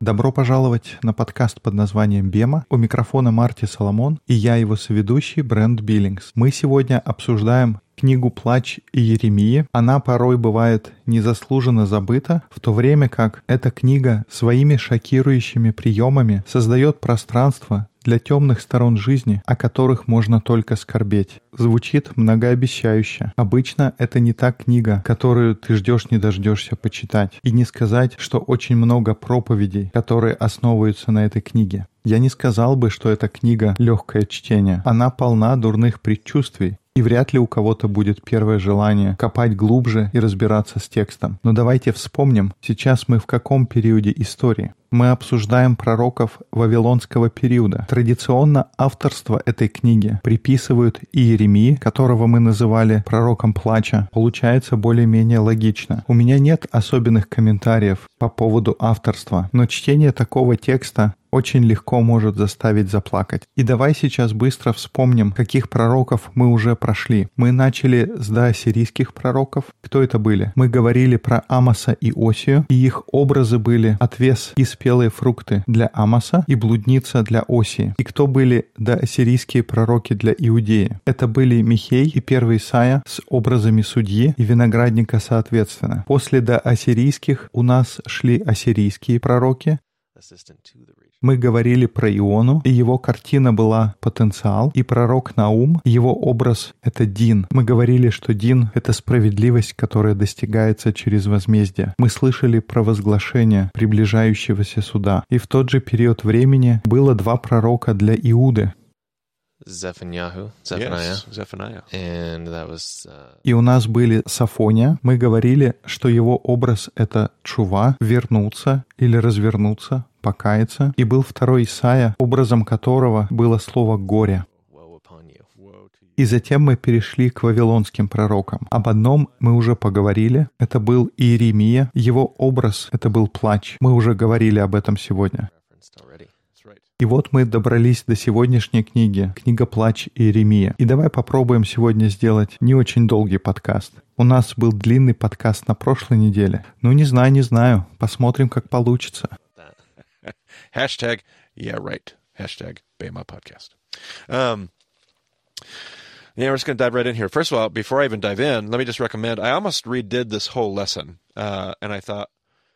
Добро пожаловать на подкаст под названием «Бема». У микрофона Марти Соломон и я его соведущий Брент Биллингс. Мы сегодня обсуждаем книгу «Плач Иеремии». Она порой бывает незаслуженно забыта, в то время как эта книга своими шокирующими приемами создает пространство для темных сторон жизни, о которых можно только скорбеть. Звучит многообещающе. Обычно это не та книга, которую ты ждешь не дождешься почитать. И не сказать, что очень много проповедей, которые основываются на этой книге. Я не сказал бы, что эта книга легкое чтение. Она полна дурных предчувствий, и вряд ли у кого-то будет первое желание копать глубже и разбираться с текстом. Но давайте вспомним, сейчас мы в каком периоде истории мы обсуждаем пророков Вавилонского периода. Традиционно авторство этой книги приписывают Иеремии, которого мы называли пророком плача. Получается более-менее логично. У меня нет особенных комментариев по поводу авторства, но чтение такого текста очень легко может заставить заплакать. И давай сейчас быстро вспомним, каких пророков мы уже прошли. Мы начали с доассирийских пророков. Кто это были? Мы говорили про Амоса и Осию, и их образы были отвес и спелые фрукты для Амоса и блудница для Осии. И кто были доассирийские пророки для Иудеи? Это были Михей и первый Исаия с образами судьи и виноградника соответственно. После доассирийских у нас шли ассирийские пророки, мы говорили про Иону, и его картина была потенциал, и пророк Наум, его образ — это Дин. Мы говорили, что Дин — это справедливость, которая достигается через возмездие. Мы слышали про возглашение приближающегося суда. И в тот же период времени было два пророка для Иуды, Zephaniah. Yes, Zephaniah. And that was, uh... И у нас были Сафония. Мы говорили, что его образ — это чува, вернуться или развернуться, покаяться. И был второй Исаия, образом которого было слово «горе». И затем мы перешли к вавилонским пророкам. Об одном мы уже поговорили. Это был Иеремия. Его образ — это был плач. Мы уже говорили об этом сегодня. И вот мы добрались до сегодняшней книги, книга «Плач Иеремия». И давай попробуем сегодня сделать не очень долгий подкаст. У нас был длинный подкаст на прошлой неделе. Ну, не знаю, не знаю. Посмотрим, как получится. Hashtag, yeah, right. Hashtag Bama podcast. Um, yeah, we're just going to dive right in here. First of all, before I even dive in, let me just recommend. I almost redid this whole lesson, uh, and I thought,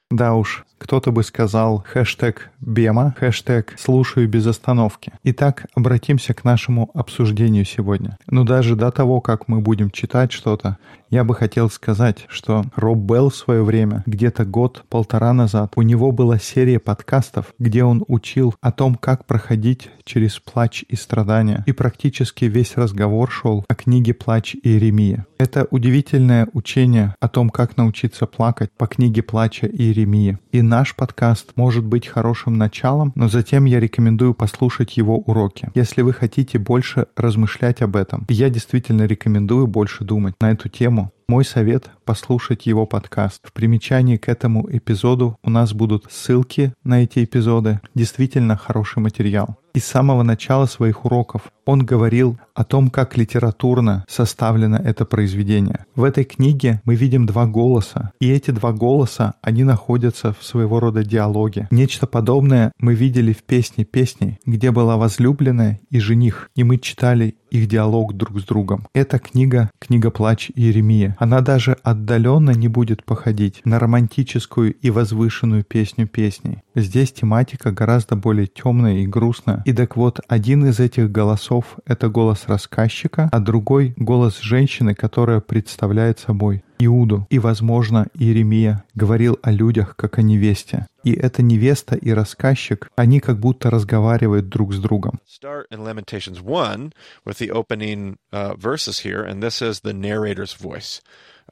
Да уж, кто-то бы сказал хэштег «Бема», хэштег «Слушаю без остановки». Итак, обратимся к нашему обсуждению сегодня. Но даже до того, как мы будем читать что-то, я бы хотел сказать, что Роб Белл в свое время, где-то год-полтора назад, у него была серия подкастов, где он учил о том, как проходить через плач и страдания. И практически весь разговор шел о книге «Плач Иеремия». Это удивительное учение о том, как научиться плакать по книге «Плача Иеремия». И наш подкаст может быть хорошим началом, но затем я рекомендую послушать его уроки. Если вы хотите больше размышлять об этом, я действительно рекомендую больше думать на эту тему, мой совет — послушать его подкаст. В примечании к этому эпизоду у нас будут ссылки на эти эпизоды. Действительно хороший материал. И с самого начала своих уроков он говорил о том, как литературно составлено это произведение. В этой книге мы видим два голоса, и эти два голоса, они находятся в своего рода диалоге. Нечто подобное мы видели в песне песней, где была возлюбленная и жених, и мы читали их диалог друг с другом. Эта книга — книга «Плач Иеремия». Она даже отдаленно не будет походить на романтическую и возвышенную песню песней. Здесь тематика гораздо более темная и грустная. И так вот, один из этих голосов — это голос рассказчика, а другой — голос женщины, которая представляет собой Иуду и, возможно, Иеремия говорил о людях как о невесте. И эта невеста и рассказчик, они как будто разговаривают друг с другом. Start in Lamentations 1 with the opening verses here, and this is the narrator's voice.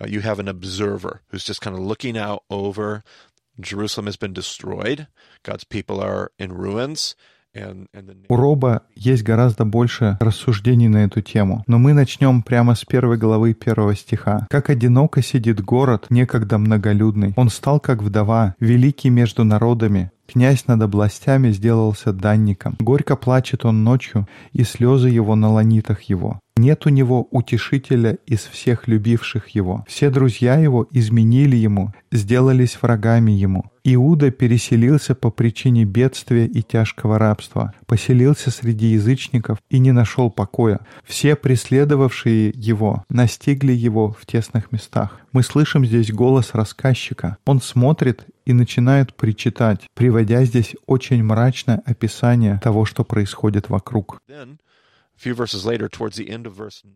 Uh, you have an observer who's just kind of looking out over Jerusalem has been destroyed. God's people are in ruins. У Роба есть гораздо больше рассуждений на эту тему, но мы начнем прямо с первой главы первого стиха. «Как одиноко сидит город, некогда многолюдный. Он стал как вдова, великий между народами. Князь над областями сделался данником. Горько плачет он ночью, и слезы его на ланитах его. Нет у него утешителя из всех любивших его. Все друзья его изменили ему, сделались врагами ему. Иуда переселился по причине бедствия и тяжкого рабства, поселился среди язычников и не нашел покоя. Все преследовавшие его настигли его в тесных местах. Мы слышим здесь голос рассказчика. Он смотрит и начинает причитать, приводя здесь очень мрачное описание того, что происходит вокруг.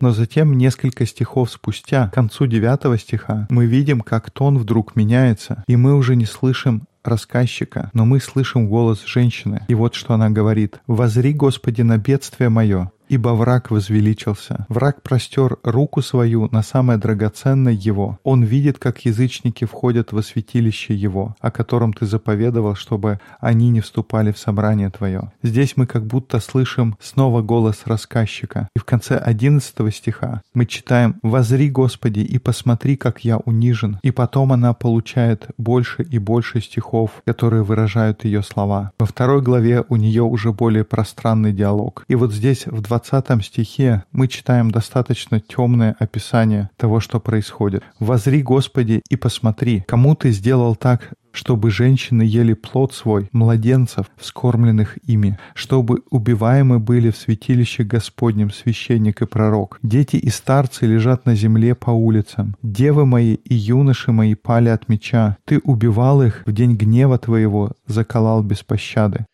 Но затем, несколько стихов спустя, к концу девятого стиха, мы видим, как тон вдруг меняется, и мы уже не слышим рассказчика, но мы слышим голос женщины. И вот что она говорит. «Возри, Господи, на бедствие мое, ибо враг возвеличился. Враг простер руку свою на самое драгоценное его. Он видит, как язычники входят во святилище его, о котором ты заповедовал, чтобы они не вступали в собрание твое. Здесь мы как будто слышим снова голос рассказчика. И в конце 11 стиха мы читаем «Возри, Господи, и посмотри, как я унижен». И потом она получает больше и больше стихов, которые выражают ее слова. Во второй главе у нее уже более пространный диалог. И вот здесь в 20 20 стихе мы читаем достаточно темное описание того, что происходит. «Возри, Господи, и посмотри, кому Ты сделал так, чтобы женщины ели плод свой, младенцев, вскормленных ими, чтобы убиваемы были в святилище Господнем священник и пророк. Дети и старцы лежат на земле по улицам. Девы мои и юноши мои пали от меча. Ты убивал их в день гнева твоего, заколал без пощады.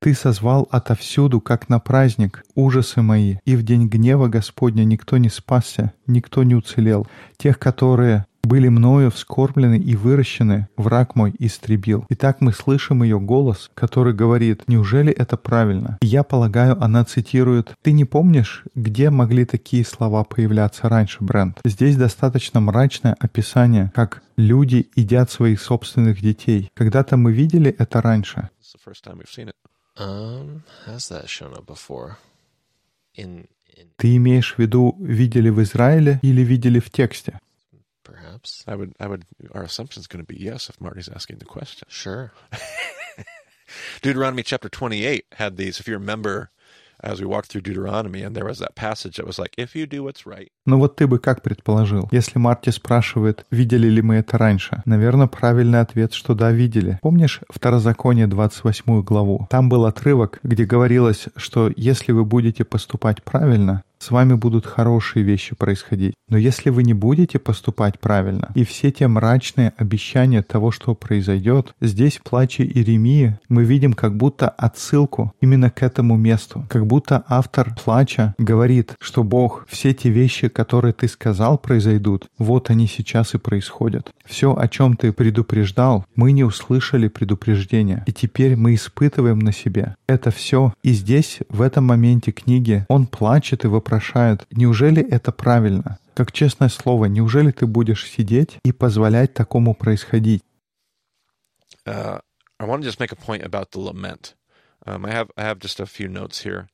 Ты созвал отовсюду, как на праздник, ужасы мои, и в день гнева Господня никто не спасся, никто не уцелел. Тех, которые были мною вскормлены и выращены, враг мой истребил. Итак, мы слышим ее голос, который говорит, неужели это правильно? И я полагаю, она цитирует, ты не помнишь, где могли такие слова появляться раньше, Брент? Здесь достаточно мрачное описание, как люди едят своих собственных детей. Когда-то мы видели это раньше. Um, ты имеешь в виду, видели в Израиле или видели в тексте? Perhaps. I would, I would, our assumption is going to be yes if Marty's asking the question. Sure. Deuteronomy chapter 28 had these, if you remember, as we walked through Deuteronomy, and there was that passage that was like, if you do what's right. Ну вот ты бы как предположил? Если Марти спрашивает, видели ли мы это раньше? Наверное, правильный ответ, что да, видели. Помнишь Второзаконие 28 главу? Там был отрывок, где говорилось, что если вы будете поступать правильно, с вами будут хорошие вещи происходить. Но если вы не будете поступать правильно, и все те мрачные обещания того, что произойдет, здесь в Иеремии мы видим как будто отсылку именно к этому месту. Как будто автор плача говорит, что Бог, все те вещи, которые ты сказал произойдут, вот они сейчас и происходят. Все, о чем ты предупреждал, мы не услышали предупреждения, и теперь мы испытываем на себе. Это все. И здесь, в этом моменте книги, он плачет и вопрошает вопрошают, неужели это правильно? Как честное слово, неужели ты будешь сидеть и позволять такому происходить? Uh, I want to just make a point about the lament. Um, I have I have just a few notes here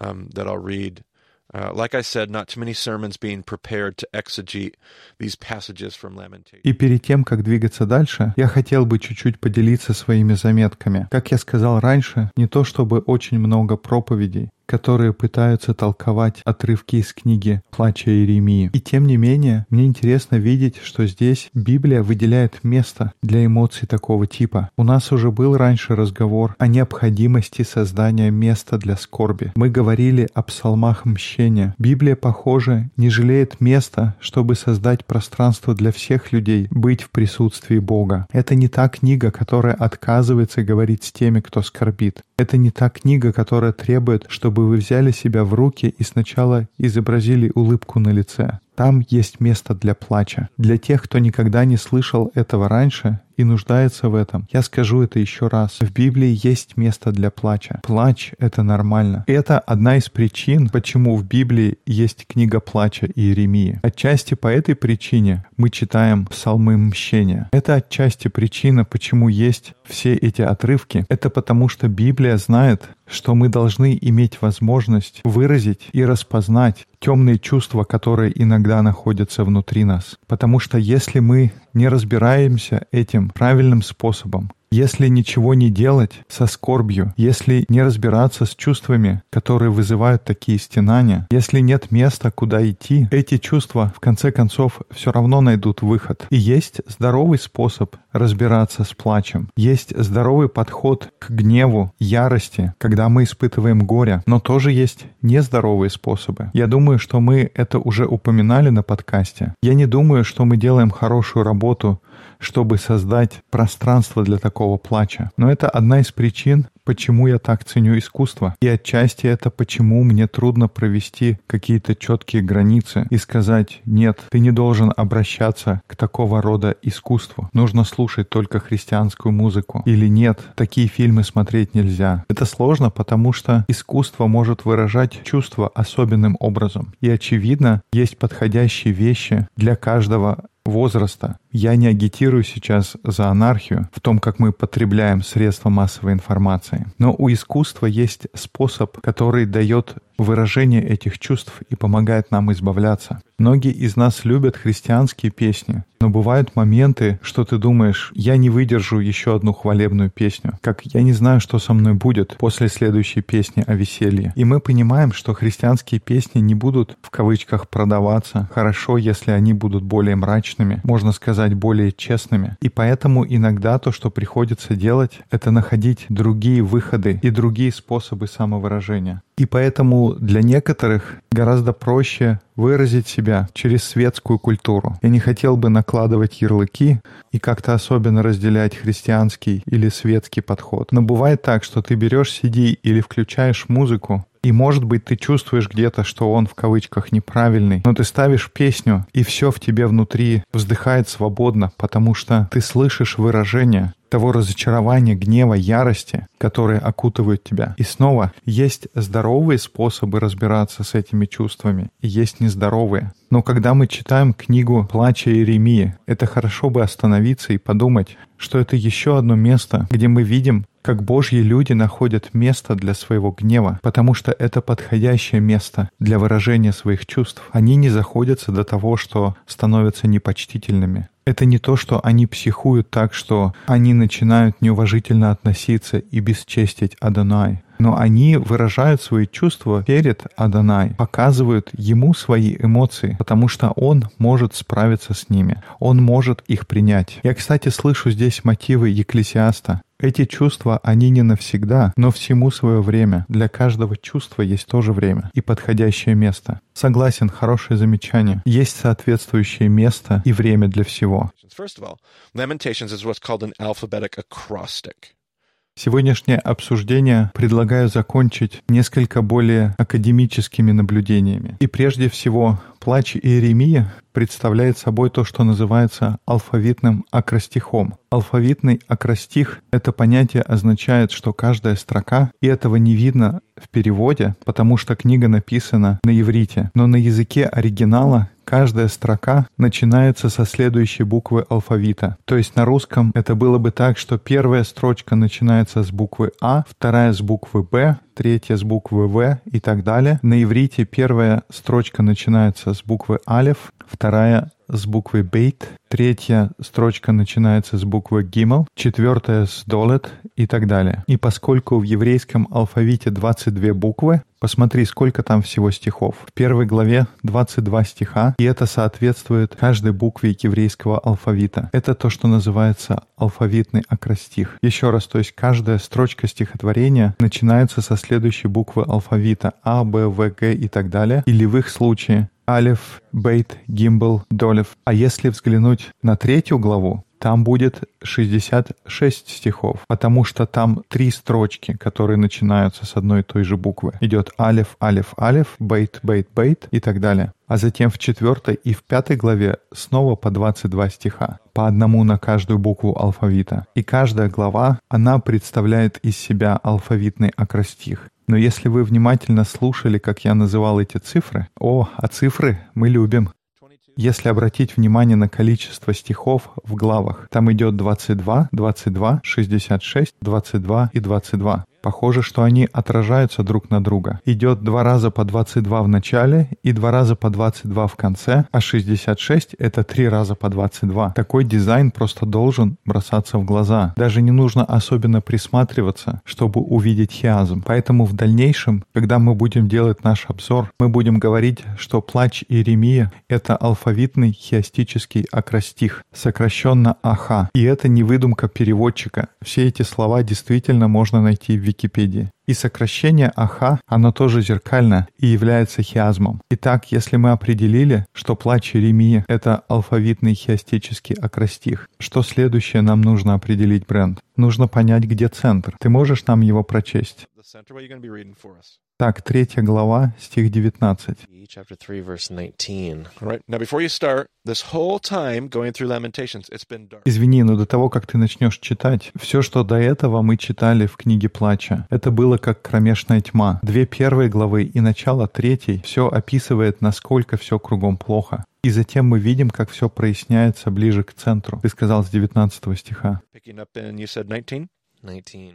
um, that I'll read. Uh, like I said, not too many sermons being prepared to exegete these passages from Lamentation. И перед тем, как двигаться дальше, я хотел бы чуть-чуть поделиться своими заметками. Как я сказал раньше, не то чтобы очень много проповедей, которые пытаются толковать отрывки из книги «Плача Иеремии». И тем не менее, мне интересно видеть, что здесь Библия выделяет место для эмоций такого типа. У нас уже был раньше разговор о необходимости создания места для скорби. Мы говорили о псалмах мщения. Библия, похоже, не жалеет места, чтобы создать пространство для всех людей, быть в присутствии Бога. Это не та книга, которая отказывается говорить с теми, кто скорбит. Это не та книга, которая требует, чтобы вы взяли себя в руки и сначала изобразили улыбку на лице. Там есть место для плача. Для тех, кто никогда не слышал этого раньше и нуждается в этом, я скажу это еще раз. В Библии есть место для плача. Плач — это нормально. Это одна из причин, почему в Библии есть книга плача Иеремии. Отчасти по этой причине мы читаем псалмы мщения. Это отчасти причина, почему есть все эти отрывки. Это потому, что Библия знает, что мы должны иметь возможность выразить и распознать темные чувства, которые иногда находятся внутри нас. Потому что если мы не разбираемся этим правильным способом, Если ничего не делать со скорбью, если не разбираться с чувствами, которые вызывают такие стенания, если нет места, куда идти, эти чувства, в конце концов, все равно найдут выход. И есть здоровый способ разбираться с плачем. Есть здоровый подход к гневу, ярости, когда мы испытываем горе, но тоже есть нездоровые способы. Я думаю, что мы это уже упоминали на подкасте. Я не думаю, что мы делаем хорошую работу чтобы создать пространство для такого плача. Но это одна из причин, почему я так ценю искусство. И отчасти это почему мне трудно провести какие-то четкие границы и сказать, нет, ты не должен обращаться к такого рода искусству. Нужно слушать только христианскую музыку. Или нет, такие фильмы смотреть нельзя. Это сложно, потому что искусство может выражать чувства особенным образом. И очевидно, есть подходящие вещи для каждого возраста. Я не агитирую сейчас за анархию в том, как мы потребляем средства массовой информации. Но у искусства есть способ, который дает выражение этих чувств и помогает нам избавляться. Многие из нас любят христианские песни, но бывают моменты, что ты думаешь, я не выдержу еще одну хвалебную песню, как я не знаю, что со мной будет после следующей песни о веселье. И мы понимаем, что христианские песни не будут в кавычках продаваться хорошо, если они будут более мрачными, можно сказать, более честными. И поэтому иногда то, что приходится делать, это находить другие выходы и другие способы самовыражения. И поэтому для некоторых гораздо проще выразить себя через светскую культуру. Я не хотел бы накладывать ярлыки и как-то особенно разделять христианский или светский подход. Но бывает так, что ты берешь CD или включаешь музыку, и, может быть, ты чувствуешь где-то, что он в кавычках неправильный, но ты ставишь песню, и все в тебе внутри вздыхает свободно, потому что ты слышишь выражение, того разочарования, гнева, ярости, которые окутывают тебя. И снова есть здоровые способы разбираться с этими чувствами, и есть нездоровые. Но когда мы читаем книгу «Плача Иеремии», это хорошо бы остановиться и подумать, что это еще одно место, где мы видим, как Божьи люди находят место для своего гнева, потому что это подходящее место для выражения своих чувств. Они не заходятся до того, что становятся непочтительными. Это не то, что они психуют так, что они начинают неуважительно относиться и бесчестить Адонай. Но они выражают свои чувства перед Адонай, показывают ему свои эмоции, потому что он может справиться с ними, он может их принять. Я, кстати, слышу здесь мотивы Екклесиаста. Эти чувства, они не навсегда, но всему свое время. Для каждого чувства есть тоже время и подходящее место. Согласен, хорошее замечание. Есть соответствующее место и время для всего. Сегодняшнее обсуждение предлагаю закончить несколько более академическими наблюдениями. И прежде всего, плач Иеремия представляет собой то, что называется алфавитным акростихом. Алфавитный акростих — это понятие означает, что каждая строка, и этого не видно в переводе, потому что книга написана на иврите, но на языке оригинала каждая строка начинается со следующей буквы алфавита. То есть на русском это было бы так, что первая строчка начинается с буквы А, вторая с буквы Б, третья с буквы В и так далее. На иврите первая строчка начинается с буквы Алев, вторая с буквы Бейт, третья строчка начинается с буквы Гимел, четвертая с Долет и так далее. И поскольку в еврейском алфавите 22 буквы, посмотри, сколько там всего стихов. В первой главе 22 стиха, и это соответствует каждой букве еврейского алфавита. Это то, что называется алфавитный акростих. Еще раз, то есть каждая строчка стихотворения начинается со следующей буквы алфавита А, Б, В, Г и так далее. Или в их случае Алиф, Бейт, Гимбл, Долев. А если взглянуть на третью главу, там будет 66 стихов, потому что там три строчки, которые начинаются с одной и той же буквы. Идет алиф, алиф, алиф, бейт, бейт, бейт и так далее. А затем в четвертой и в пятой главе снова по 22 стиха, по одному на каждую букву алфавита. И каждая глава, она представляет из себя алфавитный акростих. Но если вы внимательно слушали, как я называл эти цифры, о, а цифры мы любим. Если обратить внимание на количество стихов в главах, там идет 22, 22, 66, 22 и 22. Похоже, что они отражаются друг на друга. Идет два раза по 22 в начале и два раза по 22 в конце, а 66 — это три раза по 22. Такой дизайн просто должен бросаться в глаза. Даже не нужно особенно присматриваться, чтобы увидеть хиазм. Поэтому в дальнейшем, когда мы будем делать наш обзор, мы будем говорить, что плач Иеремия — это алфавитный хиастический акростих, сокращенно АХА. И это не выдумка переводчика. Все эти слова действительно можно найти в Википедии. И сокращение АХА, оно тоже зеркально и является хиазмом. Итак, если мы определили, что плач Иеремии — это алфавитный хиастический акростих, что следующее нам нужно определить, Бренд? Нужно понять, где центр. Ты можешь нам его прочесть? Так, третья глава, стих 19. Извини, но до того, как ты начнешь читать, все, что до этого мы читали в книге Плача, это было как кромешная тьма. Две первые главы и начало третьей все описывает, насколько все кругом плохо. И затем мы видим, как все проясняется ближе к центру. Ты сказал с 19 стиха.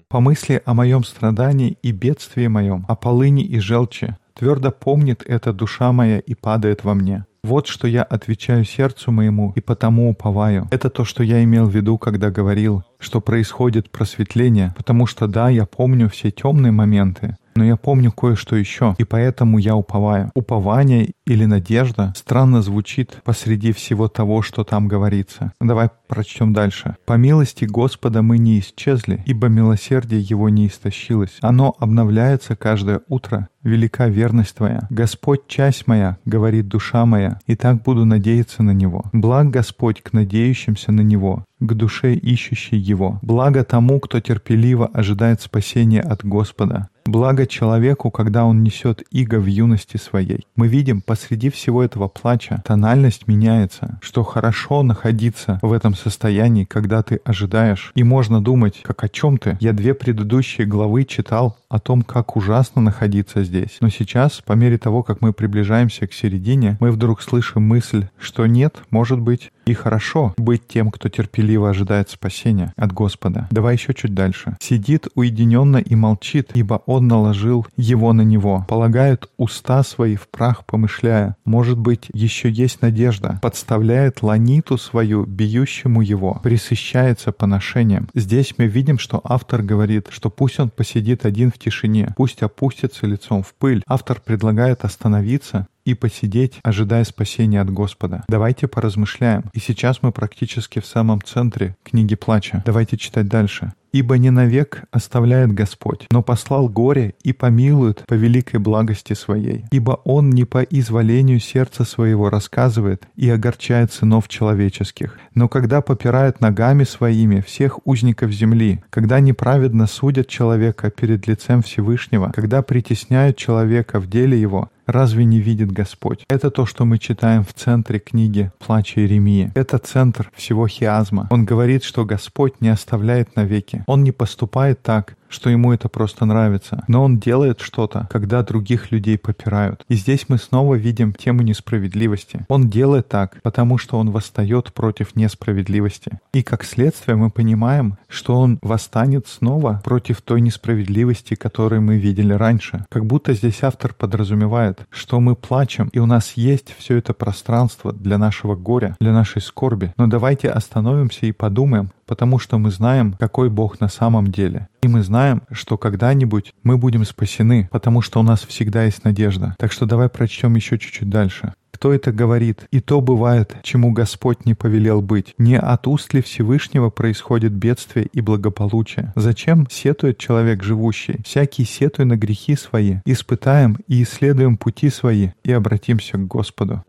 Помысли о моем страдании и бедствии моем, о полыни и желче. Твердо помнит эта душа моя и падает во мне. Вот что я отвечаю сердцу моему и потому уповаю. Это то, что я имел в виду, когда говорил, что происходит просветление, потому что да, я помню все темные моменты, но я помню кое-что еще, и поэтому я уповаю. Упование или надежда странно звучит посреди всего того, что там говорится. Давай прочтем дальше. «По милости Господа мы не исчезли, ибо милосердие Его не истощилось. Оно обновляется каждое утро. Велика верность Твоя. Господь, часть моя, говорит душа моя, и так буду надеяться на Него. Благ Господь к надеющимся на Него, к душе ищущей Его. Благо тому, кто терпеливо ожидает спасения от Господа. Благо человеку, когда он несет иго в юности своей. Мы видим, посреди всего этого плача тональность меняется, что хорошо находиться в этом состоянии, когда ты ожидаешь. И можно думать, как о чем ты. Я две предыдущие главы читал о том, как ужасно находиться здесь. Но сейчас, по мере того, как мы приближаемся к середине, мы вдруг слышим мысль, что нет, может быть, и хорошо быть тем, кто терпеливо ожидает спасения от Господа. Давай еще чуть дальше. Сидит уединенно и молчит, ибо наложил его на него. Полагает уста свои в прах, помышляя. Может быть, еще есть надежда. Подставляет ланиту свою, бьющему его. Присыщается поношением. Здесь мы видим, что автор говорит, что пусть он посидит один в тишине, пусть опустится лицом в пыль. Автор предлагает остановиться и посидеть, ожидая спасения от Господа. Давайте поразмышляем. И сейчас мы практически в самом центре книги плача. Давайте читать дальше. Ибо не навек оставляет Господь, но послал горе и помилует по великой благости своей. Ибо Он не по изволению сердца своего рассказывает и огорчает сынов человеческих, но когда попирает ногами своими всех узников земли, когда неправедно судят человека перед лицем Всевышнего, когда притесняют человека в деле его, Разве не видит Господь? Это то, что мы читаем в центре книги «Плача Иеремии». Это центр всего хиазма. Он говорит, что Господь не оставляет навеки. Он не поступает так, что ему это просто нравится. Но он делает что-то, когда других людей попирают. И здесь мы снова видим тему несправедливости. Он делает так, потому что он восстает против несправедливости. И как следствие мы понимаем, что он восстанет снова против той несправедливости, которую мы видели раньше. Как будто здесь автор подразумевает, что мы плачем, и у нас есть все это пространство для нашего горя, для нашей скорби. Но давайте остановимся и подумаем, потому что мы знаем, какой Бог на самом деле. И мы знаем, что когда-нибудь мы будем спасены, потому что у нас всегда есть надежда. Так что давай прочтем еще чуть-чуть дальше. Кто это говорит? И то бывает, чему Господь не повелел быть. Не от уст ли Всевышнего происходит бедствие и благополучие? Зачем сетует человек живущий? Всякий сетуй на грехи свои. Испытаем и исследуем пути свои и обратимся к Господу.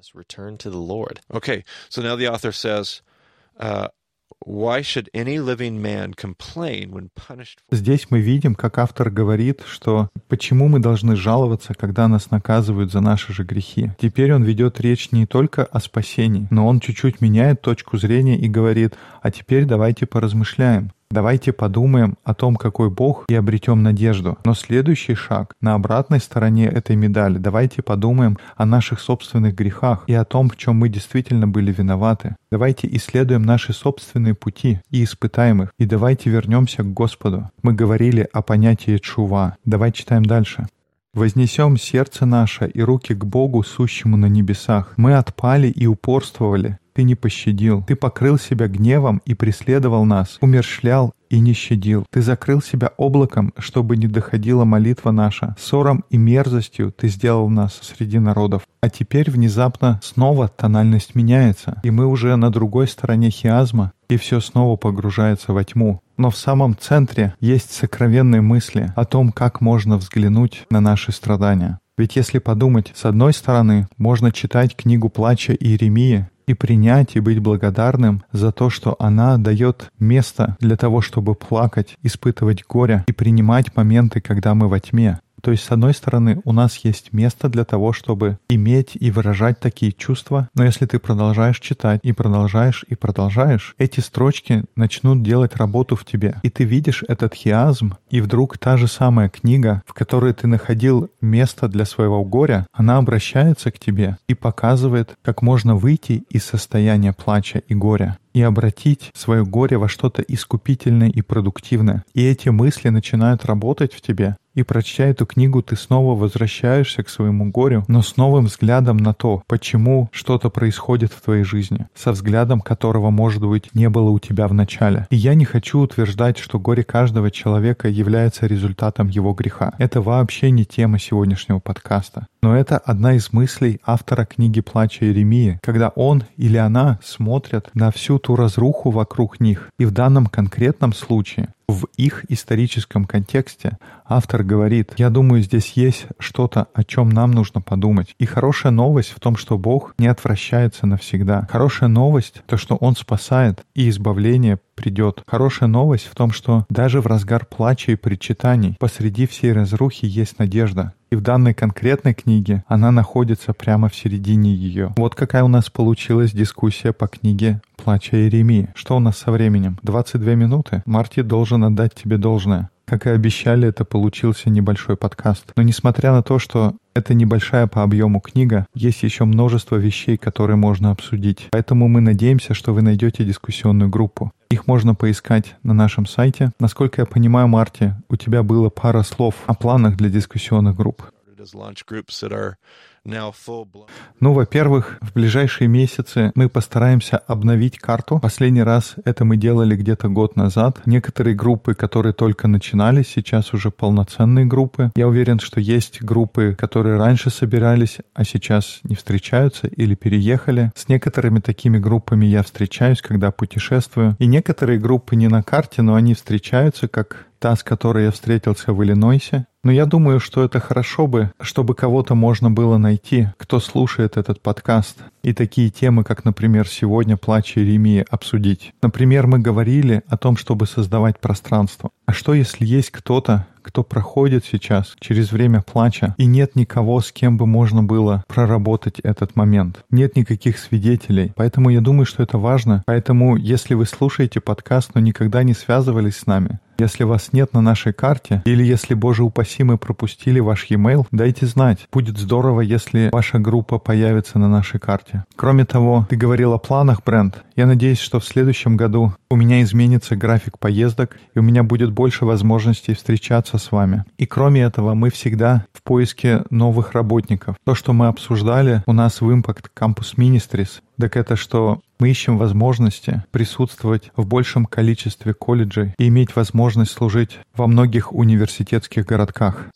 Okay, so now the author says, uh, Здесь мы видим, как автор говорит, что почему мы должны жаловаться, когда нас наказывают за наши же грехи. Теперь он ведет речь не только о спасении, но он чуть-чуть меняет точку зрения и говорит, а теперь давайте поразмышляем. Давайте подумаем о том, какой Бог, и обретем надежду. Но следующий шаг на обратной стороне этой медали. Давайте подумаем о наших собственных грехах и о том, в чем мы действительно были виноваты. Давайте исследуем наши собственные пути и испытаем их. И давайте вернемся к Господу. Мы говорили о понятии чува. Давай читаем дальше. Вознесем сердце наше и руки к Богу, сущему на небесах. Мы отпали и упорствовали. Ты не пощадил. Ты покрыл себя гневом и преследовал нас, умершлял и не щадил. Ты закрыл себя облаком, чтобы не доходила молитва наша. Ссором и мерзостью ты сделал нас среди народов. А теперь внезапно снова тональность меняется, и мы уже на другой стороне хиазма, и все снова погружается во тьму. Но в самом центре есть сокровенные мысли о том, как можно взглянуть на наши страдания. Ведь если подумать, с одной стороны, можно читать книгу плача Иеремии и принять и быть благодарным за то, что она дает место для того, чтобы плакать, испытывать горе и принимать моменты, когда мы во тьме. То есть, с одной стороны, у нас есть место для того, чтобы иметь и выражать такие чувства, но если ты продолжаешь читать и продолжаешь и продолжаешь, эти строчки начнут делать работу в тебе. И ты видишь этот хиазм, и вдруг та же самая книга, в которой ты находил место для своего горя, она обращается к тебе и показывает, как можно выйти из состояния плача и горя и обратить свое горе во что-то искупительное и продуктивное. И эти мысли начинают работать в тебе, и прочтя эту книгу, ты снова возвращаешься к своему горю, но с новым взглядом на то, почему что-то происходит в твоей жизни, со взглядом которого, может быть, не было у тебя в начале. И я не хочу утверждать, что горе каждого человека является результатом его греха. Это вообще не тема сегодняшнего подкаста. Но это одна из мыслей автора книги «Плача Иеремии», когда он или она смотрят на всю ту разруху вокруг них. И в данном конкретном случае в их историческом контексте автор говорит, я думаю, здесь есть что-то, о чем нам нужно подумать. И хорошая новость в том, что Бог не отвращается навсегда. Хорошая новость — то, что Он спасает, и избавление придет. Хорошая новость в том, что даже в разгар плача и причитаний посреди всей разрухи есть надежда. И в данной конкретной книге она находится прямо в середине ее. Вот какая у нас получилась дискуссия по книге «Плача Иеремии». Что у нас со временем? 22 минуты? Марти должен отдать тебе должное. Как и обещали, это получился небольшой подкаст. Но несмотря на то, что это небольшая по объему книга, есть еще множество вещей, которые можно обсудить. Поэтому мы надеемся, что вы найдете дискуссионную группу. Их можно поискать на нашем сайте. Насколько я понимаю, Марти, у тебя было пара слов о планах для дискуссионных групп. Ну, во-первых, в ближайшие месяцы мы постараемся обновить карту. Последний раз это мы делали где-то год назад. Некоторые группы, которые только начинались, сейчас уже полноценные группы. Я уверен, что есть группы, которые раньше собирались, а сейчас не встречаются или переехали. С некоторыми такими группами я встречаюсь, когда путешествую. И некоторые группы не на карте, но они встречаются как та, с которой я встретился в Иллинойсе. Но я думаю, что это хорошо бы, чтобы кого-то можно было найти, кто слушает этот подкаст, и такие темы, как, например, сегодня «Плач Иеремии» обсудить. Например, мы говорили о том, чтобы создавать пространство. А что, если есть кто-то, кто проходит сейчас через время плача, и нет никого, с кем бы можно было проработать этот момент. Нет никаких свидетелей. Поэтому я думаю, что это важно. Поэтому, если вы слушаете подкаст, но никогда не связывались с нами, если вас нет на нашей карте, или если, боже упаси, мы пропустили ваш e-mail, дайте знать. Будет здорово, если ваша группа появится на нашей карте. Кроме того, ты говорил о планах, Брент. Я надеюсь, что в следующем году у меня изменится график поездок, и у меня будет больше возможностей встречаться с вами. И кроме этого, мы всегда в поиске новых работников. То, что мы обсуждали у нас в Impact Campus Ministries, так это что мы ищем возможности присутствовать в большем количестве колледжей и иметь возможность служить во многих университетских городках.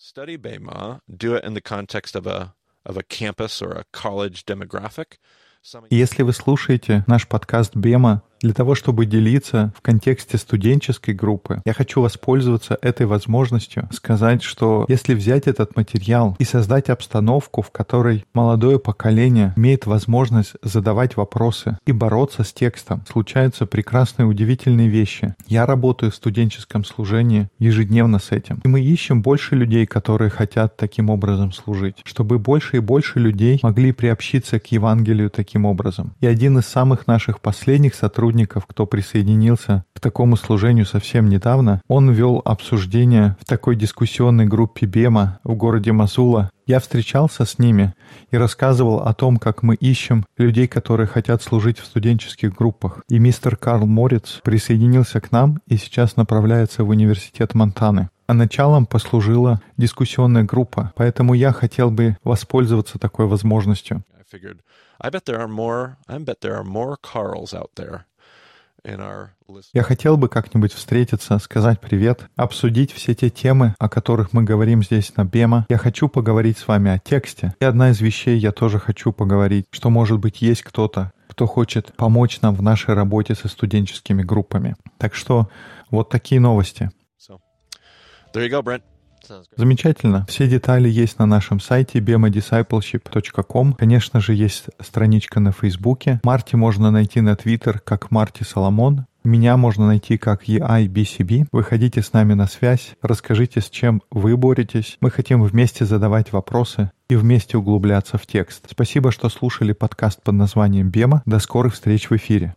Если вы слушаете наш подкаст Бема для того, чтобы делиться в контексте студенческой группы, я хочу воспользоваться этой возможностью сказать, что если взять этот материал и создать обстановку, в которой молодое поколение имеет возможность задавать вопросы и бороться с текстом, случаются прекрасные удивительные вещи. Я работаю в студенческом служении ежедневно с этим. И мы ищем больше людей, которые хотят таким образом служить, чтобы больше и больше людей могли приобщиться к Евангелию таким образом. И один из самых наших последних сотрудников сотрудников, кто присоединился к такому служению совсем недавно. Он вел обсуждение в такой дискуссионной группе Бема в городе Мазула. Я встречался с ними и рассказывал о том, как мы ищем людей, которые хотят служить в студенческих группах. И мистер Карл Морец присоединился к нам и сейчас направляется в университет Монтаны. А началом послужила дискуссионная группа, поэтому я хотел бы воспользоваться такой возможностью. Я хотел бы как-нибудь встретиться, сказать привет, обсудить все те темы, о которых мы говорим здесь на Бема. Я хочу поговорить с вами о тексте. И одна из вещей я тоже хочу поговорить, что, может быть, есть кто-то, кто хочет помочь нам в нашей работе со студенческими группами. Так что вот такие новости. There you go, Brent. Замечательно. Все детали есть на нашем сайте bemadiscipleship.com. Конечно же, есть страничка на Фейсбуке. Марти можно найти на Твиттер как Марти Соломон. Меня можно найти как EIBCB. Выходите с нами на связь, расскажите, с чем вы боретесь. Мы хотим вместе задавать вопросы и вместе углубляться в текст. Спасибо, что слушали подкаст под названием «Бема». До скорых встреч в эфире.